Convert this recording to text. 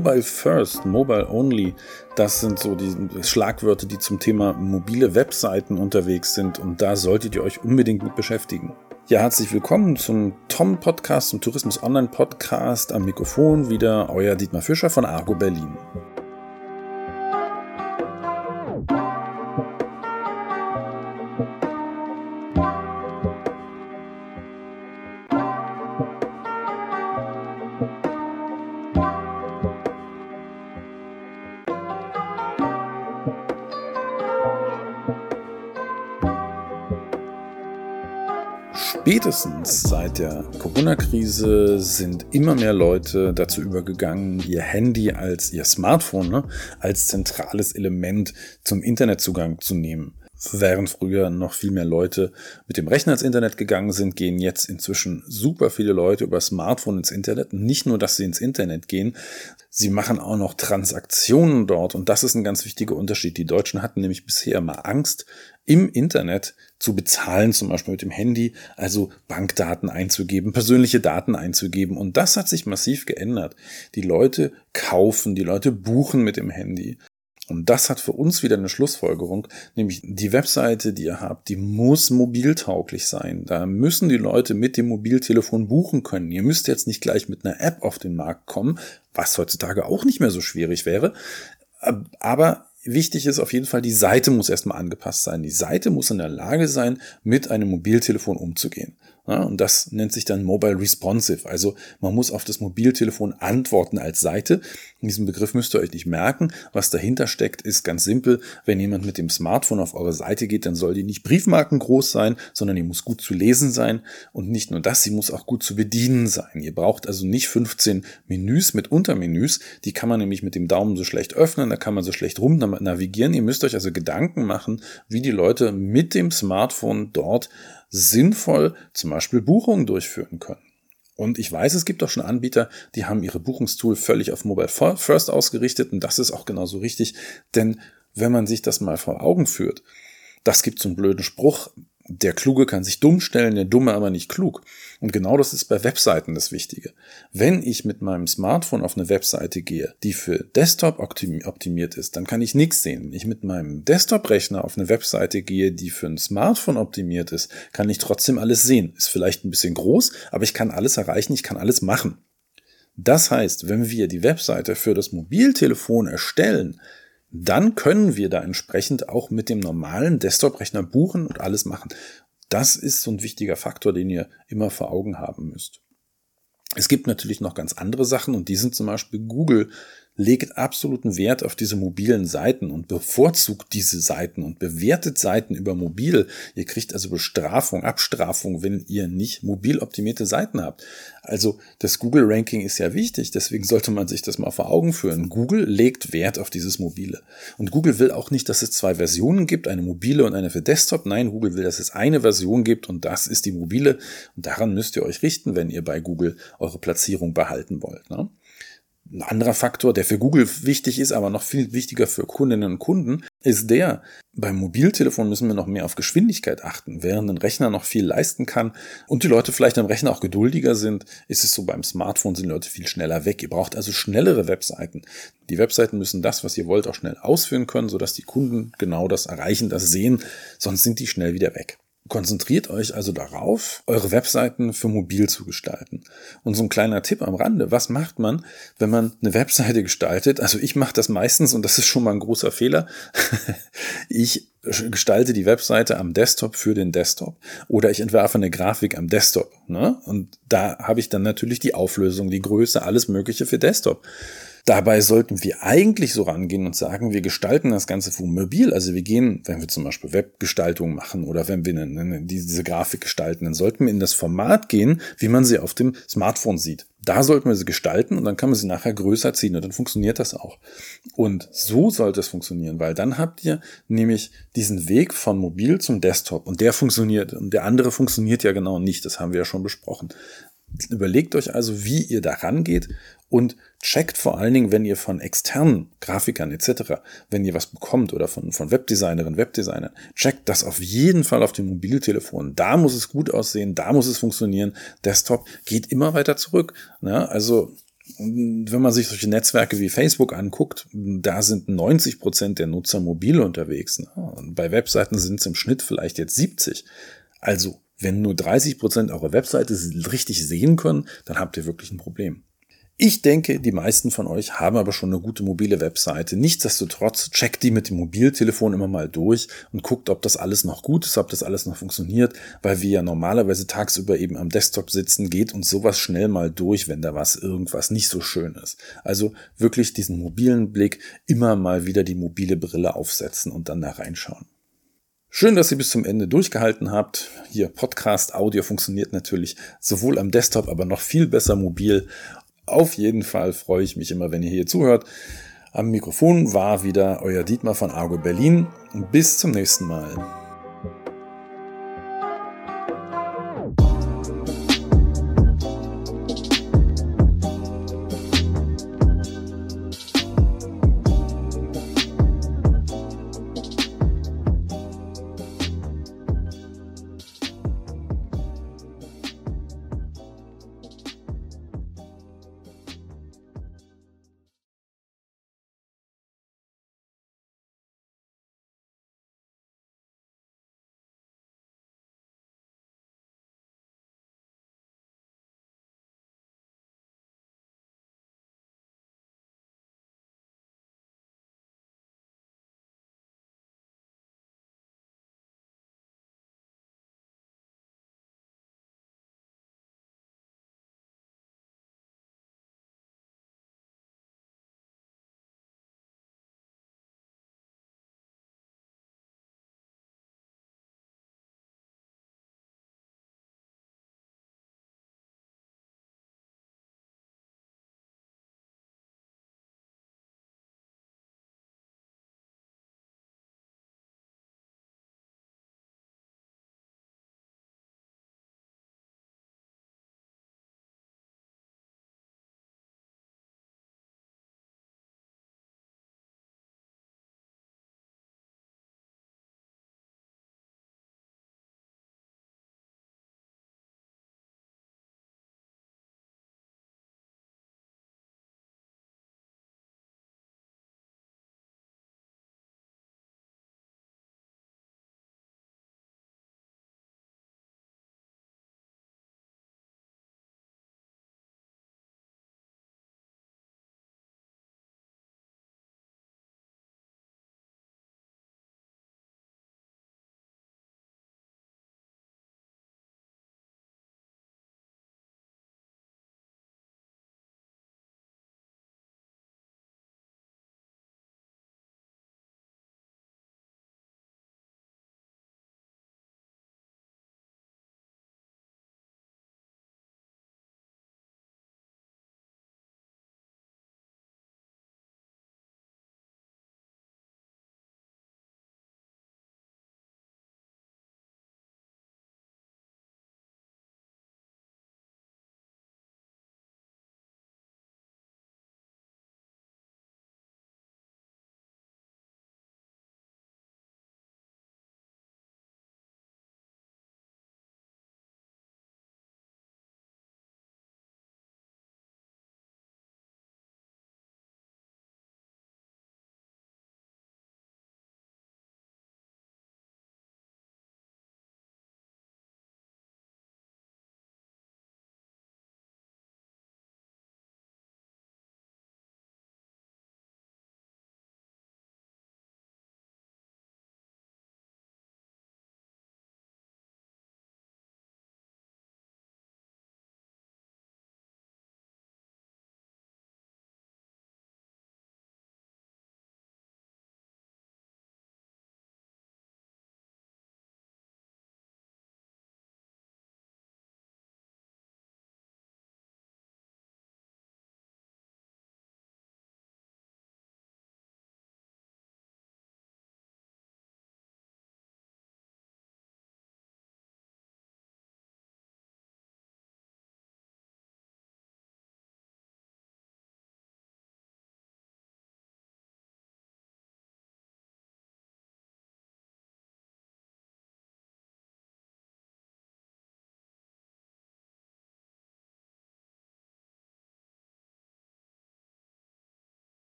Mobile First, Mobile Only, das sind so die Schlagwörter, die zum Thema mobile Webseiten unterwegs sind und da solltet ihr euch unbedingt mit beschäftigen. Ja, herzlich willkommen zum Tom Podcast, zum Tourismus Online Podcast. Am Mikrofon wieder euer Dietmar Fischer von Argo Berlin. Spätestens seit der Corona-Krise sind immer mehr Leute dazu übergegangen, ihr Handy als ihr Smartphone ne, als zentrales Element zum Internetzugang zu nehmen. Während früher noch viel mehr Leute mit dem Rechner ins Internet gegangen sind, gehen jetzt inzwischen super viele Leute über Smartphone ins Internet. nicht nur, dass sie ins Internet gehen, sie machen auch noch Transaktionen dort. Und das ist ein ganz wichtiger Unterschied. Die Deutschen hatten nämlich bisher mal Angst, im Internet zu bezahlen, zum Beispiel mit dem Handy, also Bankdaten einzugeben, persönliche Daten einzugeben. Und das hat sich massiv geändert. Die Leute kaufen, die Leute buchen mit dem Handy. Und das hat für uns wieder eine Schlussfolgerung, nämlich die Webseite, die ihr habt, die muss mobiltauglich sein. Da müssen die Leute mit dem Mobiltelefon buchen können. Ihr müsst jetzt nicht gleich mit einer App auf den Markt kommen, was heutzutage auch nicht mehr so schwierig wäre. Aber Wichtig ist auf jeden Fall, die Seite muss erstmal angepasst sein. Die Seite muss in der Lage sein, mit einem Mobiltelefon umzugehen. Ja, und das nennt sich dann Mobile Responsive. Also man muss auf das Mobiltelefon antworten als Seite. Diesen Begriff müsst ihr euch nicht merken. Was dahinter steckt, ist ganz simpel. Wenn jemand mit dem Smartphone auf eure Seite geht, dann soll die nicht Briefmarken groß sein, sondern die muss gut zu lesen sein. Und nicht nur das, sie muss auch gut zu bedienen sein. Ihr braucht also nicht 15 Menüs mit Untermenüs. Die kann man nämlich mit dem Daumen so schlecht öffnen, da kann man so schlecht rum navigieren. Ihr müsst euch also Gedanken machen, wie die Leute mit dem Smartphone dort sinnvoll zum Beispiel Buchungen durchführen können. Und ich weiß, es gibt auch schon Anbieter, die haben ihre Buchungstool völlig auf Mobile First ausgerichtet und das ist auch genauso richtig, denn wenn man sich das mal vor Augen führt, das gibt so einen blöden Spruch, der Kluge kann sich dumm stellen, der Dumme aber nicht klug. Und genau das ist bei Webseiten das Wichtige. Wenn ich mit meinem Smartphone auf eine Webseite gehe, die für Desktop optimiert ist, dann kann ich nichts sehen. Wenn ich mit meinem Desktop-Rechner auf eine Webseite gehe, die für ein Smartphone optimiert ist, kann ich trotzdem alles sehen. Ist vielleicht ein bisschen groß, aber ich kann alles erreichen, ich kann alles machen. Das heißt, wenn wir die Webseite für das Mobiltelefon erstellen, dann können wir da entsprechend auch mit dem normalen Desktop-Rechner buchen und alles machen. Das ist so ein wichtiger Faktor, den ihr immer vor Augen haben müsst. Es gibt natürlich noch ganz andere Sachen und die sind zum Beispiel Google legt absoluten Wert auf diese mobilen Seiten und bevorzugt diese Seiten und bewertet Seiten über mobil. Ihr kriegt also Bestrafung, Abstrafung, wenn ihr nicht mobil optimierte Seiten habt. Also das Google-Ranking ist ja wichtig, deswegen sollte man sich das mal vor Augen führen. Google legt Wert auf dieses Mobile. Und Google will auch nicht, dass es zwei Versionen gibt, eine mobile und eine für Desktop. Nein, Google will, dass es eine Version gibt und das ist die mobile. Und daran müsst ihr euch richten, wenn ihr bei Google eure Platzierung behalten wollt. Ne? Ein anderer Faktor, der für Google wichtig ist, aber noch viel wichtiger für Kundinnen und Kunden, ist der, beim Mobiltelefon müssen wir noch mehr auf Geschwindigkeit achten. Während ein Rechner noch viel leisten kann und die Leute vielleicht am Rechner auch geduldiger sind, ist es so beim Smartphone sind Leute viel schneller weg. Ihr braucht also schnellere Webseiten. Die Webseiten müssen das, was ihr wollt, auch schnell ausführen können, sodass die Kunden genau das erreichen, das sehen, sonst sind die schnell wieder weg. Konzentriert euch also darauf, eure Webseiten für mobil zu gestalten. Und so ein kleiner Tipp am Rande, was macht man, wenn man eine Webseite gestaltet? Also ich mache das meistens und das ist schon mal ein großer Fehler. ich gestalte die Webseite am Desktop für den Desktop oder ich entwerfe eine Grafik am Desktop. Ne? Und da habe ich dann natürlich die Auflösung, die Größe, alles Mögliche für Desktop. Dabei sollten wir eigentlich so rangehen und sagen, wir gestalten das Ganze mobil. Also wir gehen, wenn wir zum Beispiel Webgestaltung machen oder wenn wir eine, eine, diese Grafik gestalten, dann sollten wir in das Format gehen, wie man sie auf dem Smartphone sieht. Da sollten wir sie gestalten und dann kann man sie nachher größer ziehen und dann funktioniert das auch. Und so sollte es funktionieren, weil dann habt ihr nämlich diesen Weg von mobil zum Desktop und der funktioniert und der andere funktioniert ja genau nicht. Das haben wir ja schon besprochen. Überlegt euch also, wie ihr da rangeht und checkt vor allen Dingen, wenn ihr von externen Grafikern etc., wenn ihr was bekommt oder von, von Webdesignerinnen, Webdesignern, checkt das auf jeden Fall auf dem Mobiltelefon. Da muss es gut aussehen, da muss es funktionieren. Desktop geht immer weiter zurück. Ne? Also wenn man sich solche Netzwerke wie Facebook anguckt, da sind 90 Prozent der Nutzer mobil unterwegs. Ne? Und bei Webseiten sind es im Schnitt vielleicht jetzt 70. Also, wenn nur 30 Prozent eurer Webseite richtig sehen können, dann habt ihr wirklich ein Problem. Ich denke, die meisten von euch haben aber schon eine gute mobile Webseite. Nichtsdestotrotz checkt die mit dem Mobiltelefon immer mal durch und guckt, ob das alles noch gut ist, ob das alles noch funktioniert, weil wir ja normalerweise tagsüber eben am Desktop sitzen, geht uns sowas schnell mal durch, wenn da was irgendwas nicht so schön ist. Also wirklich diesen mobilen Blick immer mal wieder die mobile Brille aufsetzen und dann da reinschauen. Schön, dass ihr bis zum Ende durchgehalten habt. Hier Podcast, Audio funktioniert natürlich sowohl am Desktop, aber noch viel besser mobil. Auf jeden Fall freue ich mich immer, wenn ihr hier zuhört. Am Mikrofon war wieder euer Dietmar von Argo Berlin. Bis zum nächsten Mal.